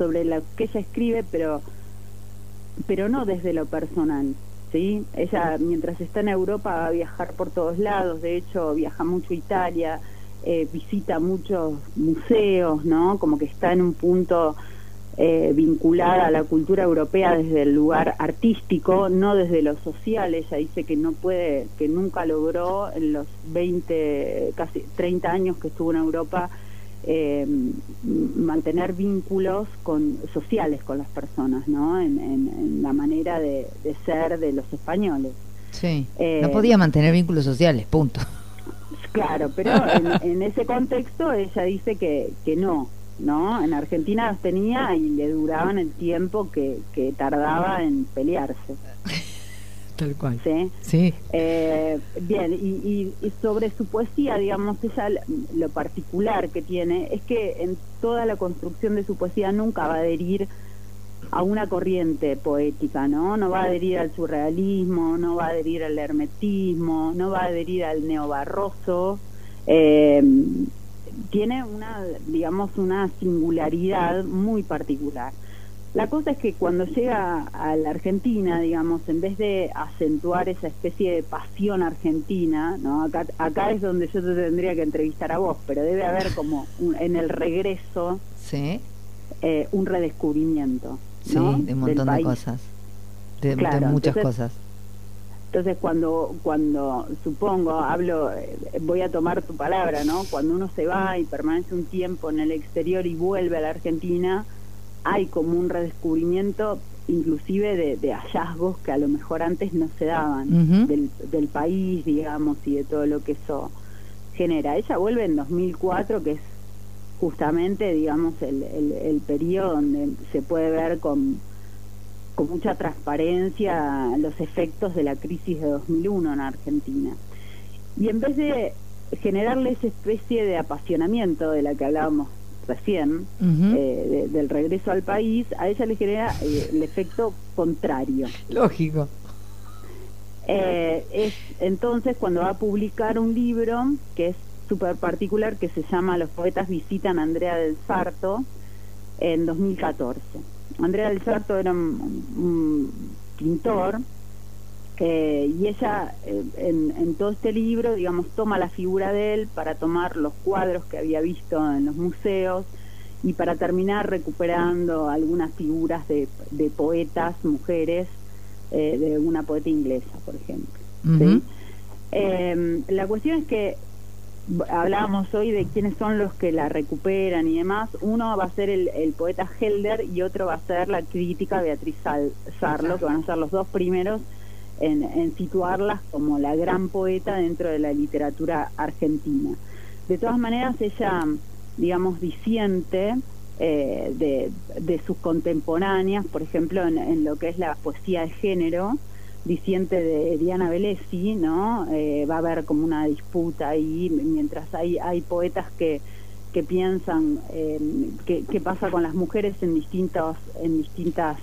sobre lo que ella escribe, pero, pero no desde lo personal. ¿sí? Ella, mientras está en Europa, va a viajar por todos lados, de hecho, viaja mucho a Italia, eh, visita muchos museos, ¿no? Como que está en un punto eh, vinculada a la cultura europea desde el lugar artístico, no desde lo social. Ella dice que no puede, que nunca logró en los 20, casi 30 años que estuvo en Europa eh, mantener vínculos con, sociales con las personas, ¿no? En, la manera de, ser de los españoles. Sí. no eh, podía mantener vínculos sociales, punto. Claro, pero en, ese contexto ella dice que, que no, ¿no? En Argentina los tenía y le duraban el tiempo que, que tardaba en pelearse. Tal cual. Sí. sí. Eh, bien, y, y, sobre su poesía, digamos, ella lo particular que tiene es que en toda la construcción de su poesía nunca va a adherir a una corriente poética, ¿no? No va a adherir al surrealismo, no va a adherir al hermetismo, no va a adherir al neobarroso. Eh, tiene una, digamos, una singularidad muy particular. La cosa es que cuando llega a la Argentina, digamos, en vez de acentuar esa especie de pasión argentina, ¿no? Acá, acá es donde yo te tendría que entrevistar a vos, pero debe haber como en el regreso ¿Sí? Eh, un redescubrimiento. Sí, de un montón de cosas, de, muchas cosas. Entonces cuando cuando supongo hablo eh, voy a tomar tu palabra, ¿no? Cuando uno se va y permanece un tiempo en el exterior y vuelve a la Argentina, hay como un redescubrimiento inclusive de, hallazgos que a lo mejor antes no se daban del, del país, digamos, y de todo lo que eso genera. Ella vuelve en 2004, que es justamente, digamos, el, el, el periodo donde se puede ver con con mucha transparencia los efectos de la crisis de 2001 en Argentina. Y en vez de generarle esa especie de apasionamiento de la que hablábamos recién, eh, del regreso al país, a ella le genera eh, el efecto contrario. Lógico. Eh, es entonces cuando va a publicar un libro que es súper particular, que se llama Los poetas visitan a Andrea del Sarto, en 2014. Andrea del Sarto era un, pintor eh, y ella eh, en, todo este libro, digamos, toma la figura de él para tomar los cuadros que había visto en los museos y para terminar recuperando algunas figuras de, poetas, mujeres, eh, de una poeta inglesa, por ejemplo. la cuestión es que hablábamos hoy de quiénes son los que la recuperan y demás. Uno va a ser el, poeta Helder y otro va a ser la crítica Beatriz Sarlo, que van a ser los dos primeros en, situarlas como la gran poeta dentro de la literatura argentina. De todas maneras, ella, digamos, disiente eh, de, sus contemporáneas, por ejemplo, en lo que es la poesía de género, diciente de Diana Velesi, ¿no? Eh, va a haber como una disputa ahí, mientras hay, hay poetas que, que piensan eh, qué pasa con las mujeres en, distintos, en distintas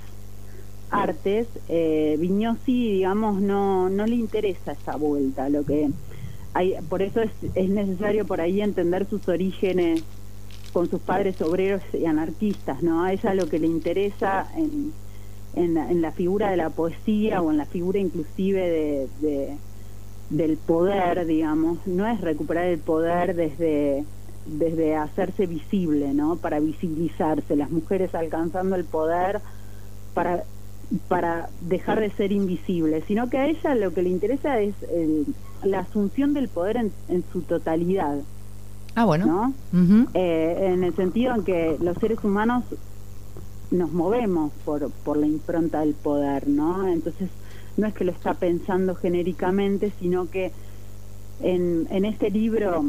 artes, eh, Vignosi, digamos, no, no le interesa esa vuelta, lo que hay, por eso es, es necesario por ahí entender sus orígenes con sus padres obreros y anarquistas, ¿no? A ella lo que le interesa en en la, figura de la poesía o en la figura inclusive de, del poder, digamos, no es recuperar el poder desde desde hacerse visible, ¿no? Para visibilizarse, las mujeres alcanzando el poder para para dejar de ser invisibles, sino que a ella lo que le interesa es la asunción del poder en, su totalidad. Ah, bueno. ¿no? Eh, en el sentido en que los seres humanos nos movemos por, por la impronta del poder, ¿no? Entonces, no es que lo está pensando genéricamente, sino que en, en este libro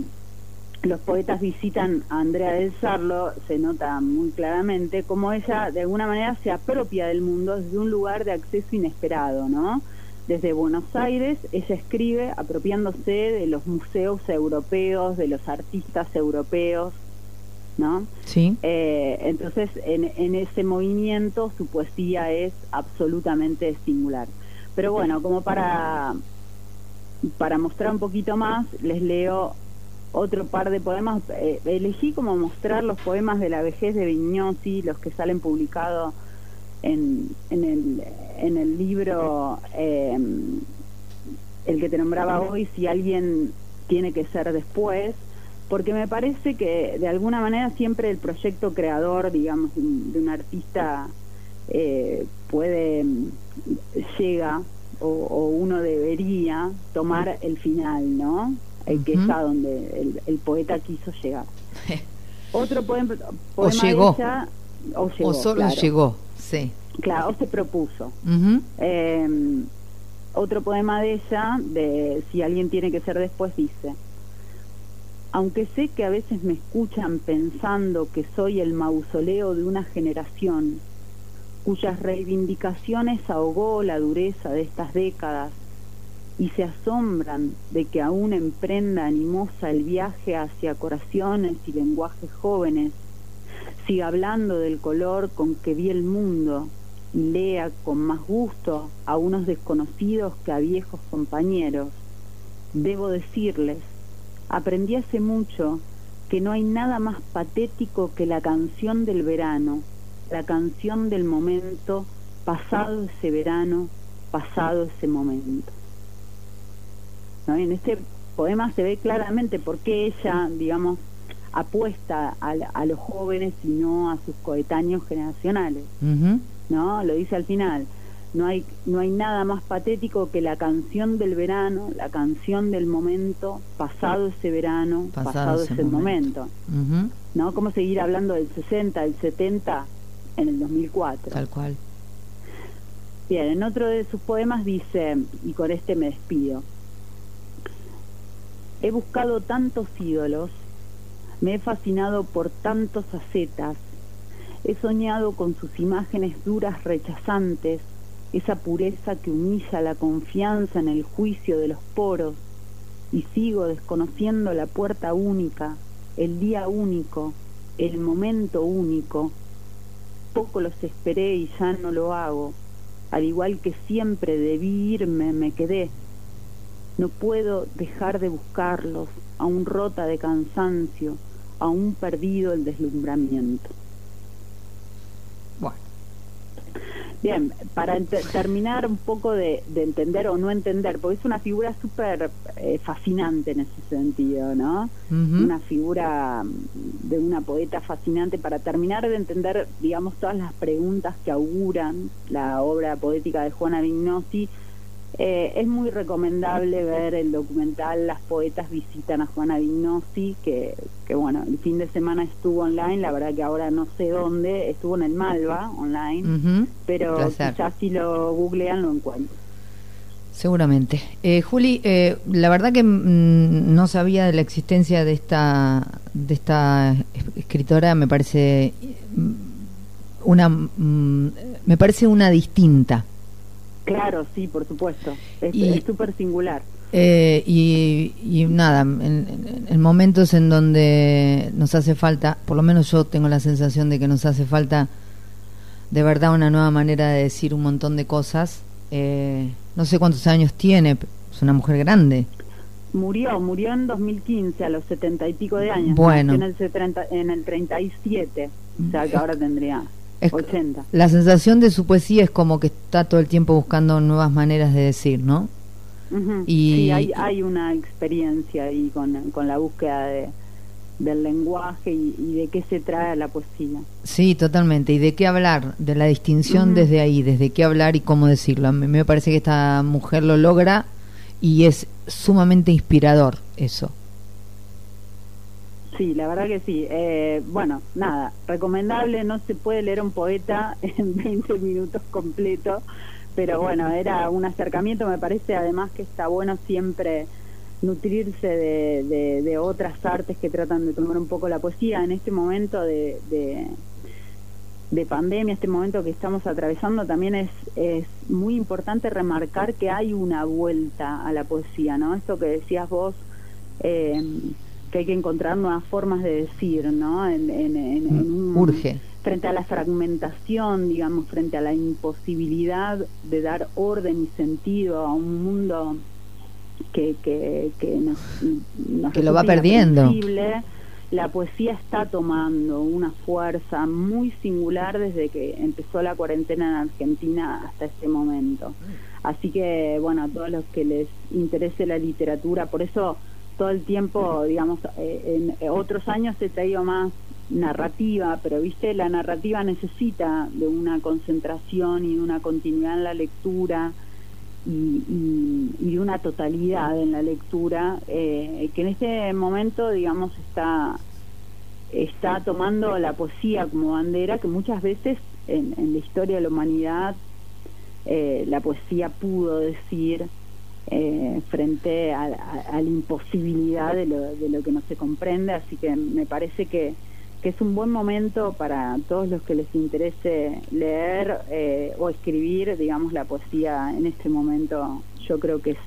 los poetas visitan a Andrea del Sarlo, se nota muy claramente cómo ella de alguna manera se apropia del mundo desde un lugar de acceso inesperado, ¿no? Desde Buenos Aires ella escribe apropiándose de los museos europeos, de los artistas europeos, ¿no? Sí. Eh, entonces, en, en, ese movimiento su poesía es absolutamente singular. Pero bueno, como para, para mostrar un poquito más, les leo otro par de poemas. Eh, elegí como mostrar los poemas de la vejez de Vignosi, los que salen publicados en, en, el, en el libro eh, El que te nombraba hoy, si alguien tiene que ser después, porque me parece que de alguna manera siempre el proyecto creador, digamos, de un artista eh, puede, llega o, uno debería tomar el final, ¿no? El que es a donde el, poeta quiso llegar. Otro poema, o llegó. o, solo llegó, sí. Claro, o se propuso. Em, otro poema de ella, de Si alguien tiene que ser después, dice, aunque sé que a veces me escuchan pensando que soy el mausoleo de una generación, cuyas reivindicaciones ahogó la dureza de estas décadas y se asombran de que aún emprenda animosa el viaje hacia corazones y lenguajes jóvenes, siga hablando del color con que vi el mundo y lea con más gusto a unos desconocidos que a viejos compañeros. Debo decirles, aprendí hace mucho que no hay nada más patético que la canción del verano, la canción del momento, pasado ese verano, pasado ese momento. En este poema se ve claramente por qué ella, digamos, apuesta a, los jóvenes y no a sus coetáneos generacionales. ¿No? Lo dice al final. No hay, no hay nada más patético que la canción del verano, la canción del momento, pasado ese verano, pasado, ese, momento. ¿No? ¿Cómo seguir hablando del 60, del 70 en el 2004. Tal cual. Bien, en otro de sus poemas dice, y con este me despido, he buscado tantos ídolos, me he fascinado por tantos ascetas, he soñado con sus imágenes duras rechazantes, esa pureza que humilla la confianza en el juicio de los poros, y sigo desconociendo la puerta única, el día único, el momento único, poco los esperé y ya no lo hago. Al igual que siempre debí irme, me quedé. No puedo dejar de buscarlos, aún rota de cansancio, aún perdido el deslumbramiento. Bien, para terminar un poco de, entender o no entender, porque es una figura súper eh, fascinante en ese sentido, ¿no? Una figura mm, de una poeta fascinante para terminar de entender, digamos, todas las preguntas que auguran la obra poética de Juana Vignosi eh, es muy recomendable ver el documental Las poetas visitan a Juana Vignosi, que, que bueno, el fin de semana estuvo online, la verdad que ahora no sé dónde, estuvo en el Malva online, pero quizás si lo googlean lo encuentran. Seguramente. Eh, Juli, eh, la verdad que mm, no sabía de la existencia de esta, de esta escritora, me parece mm, una, mm, me parece una distinta. Claro, sí, por supuesto. Es súper singular. Eh, y, nada, en, momentos en donde nos hace falta, por lo menos yo tengo la sensación de que nos hace falta de verdad una nueva manera de decir un montón de cosas. Eh, no sé cuántos años tiene, es una mujer grande. Murió, murió en 2015 a los setenta y pico de años. Bueno. En el, en el 37, o sea que ahora tendría la sensación de su poesía es como que está todo el tiempo buscando nuevas maneras de decir, ¿no? y, sí, hay, hay una experiencia ahí con, con la búsqueda de, del lenguaje y, de qué se trae la poesía. Sí, totalmente. ¿Y de qué hablar? De la distinción desde ahí, desde qué hablar y cómo decirlo. A mí me parece que esta mujer lo logra y es sumamente inspirador eso. Sí, la verdad que sí. Eh, bueno, nada, recomendable, no se puede leer un poeta en 20 minutos completo, pero bueno, era un acercamiento, me parece además que está bueno siempre nutrirse de, de, otras artes que tratan de tomar un poco la poesía en este momento de, de, pandemia, este momento que estamos atravesando, también es, es muy importante remarcar que hay una vuelta a la poesía, ¿no? Esto que decías vos. Eh, que hay que encontrar nuevas formas de decir, ¿no? En, mm, Urge. Frente a la fragmentación, digamos, frente a la imposibilidad de dar orden y sentido a un mundo que, que, que nos, nos que lo va perdiendo. la poesía está tomando una fuerza muy singular desde que empezó la cuarentena en Argentina hasta este momento. Así que, bueno, a todos los que les interese la literatura, por eso todo el tiempo, digamos, eh, en otros años he traído más narrativa, pero viste, la narrativa necesita de una concentración y de una continuidad en la lectura y, y, y de una totalidad en la lectura, eh, que en este momento, digamos, está, está tomando la poesía como bandera, que muchas veces en, en la historia de la humanidad eh, la poesía pudo decir eh, frente a, a, a, la imposibilidad de lo, de lo que no se comprende, así que me parece que, que es un buen momento para todos los que les interese leer eh, o escribir, digamos, la poesía en este momento, yo creo que es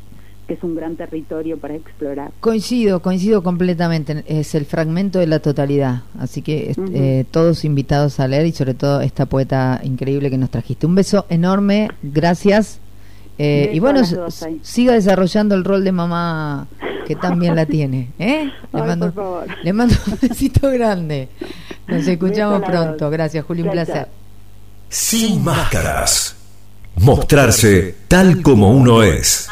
que es un gran territorio para explorar. Coincido, coincido completamente. Es el fragmento de la totalidad. Así que uh -huh. eh, todos invitados a leer y sobre todo esta poeta increíble que nos trajiste. Un beso enorme, gracias. Eh, y bueno, siga desarrollando el rol de mamá que también la tiene. ¿eh? Le, Ay, mando, le mando un besito grande. Nos escuchamos pronto. Gracias, Julio. Un placer. Sin máscaras. Mostrarse tal como uno es.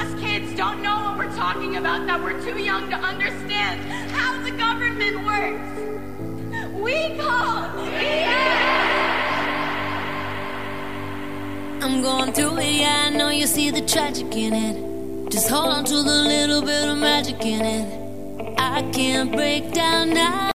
I'm going through it, yeah, I know you see the tragic in it. Just hold on to the little bit of magic in it. I can't break down now.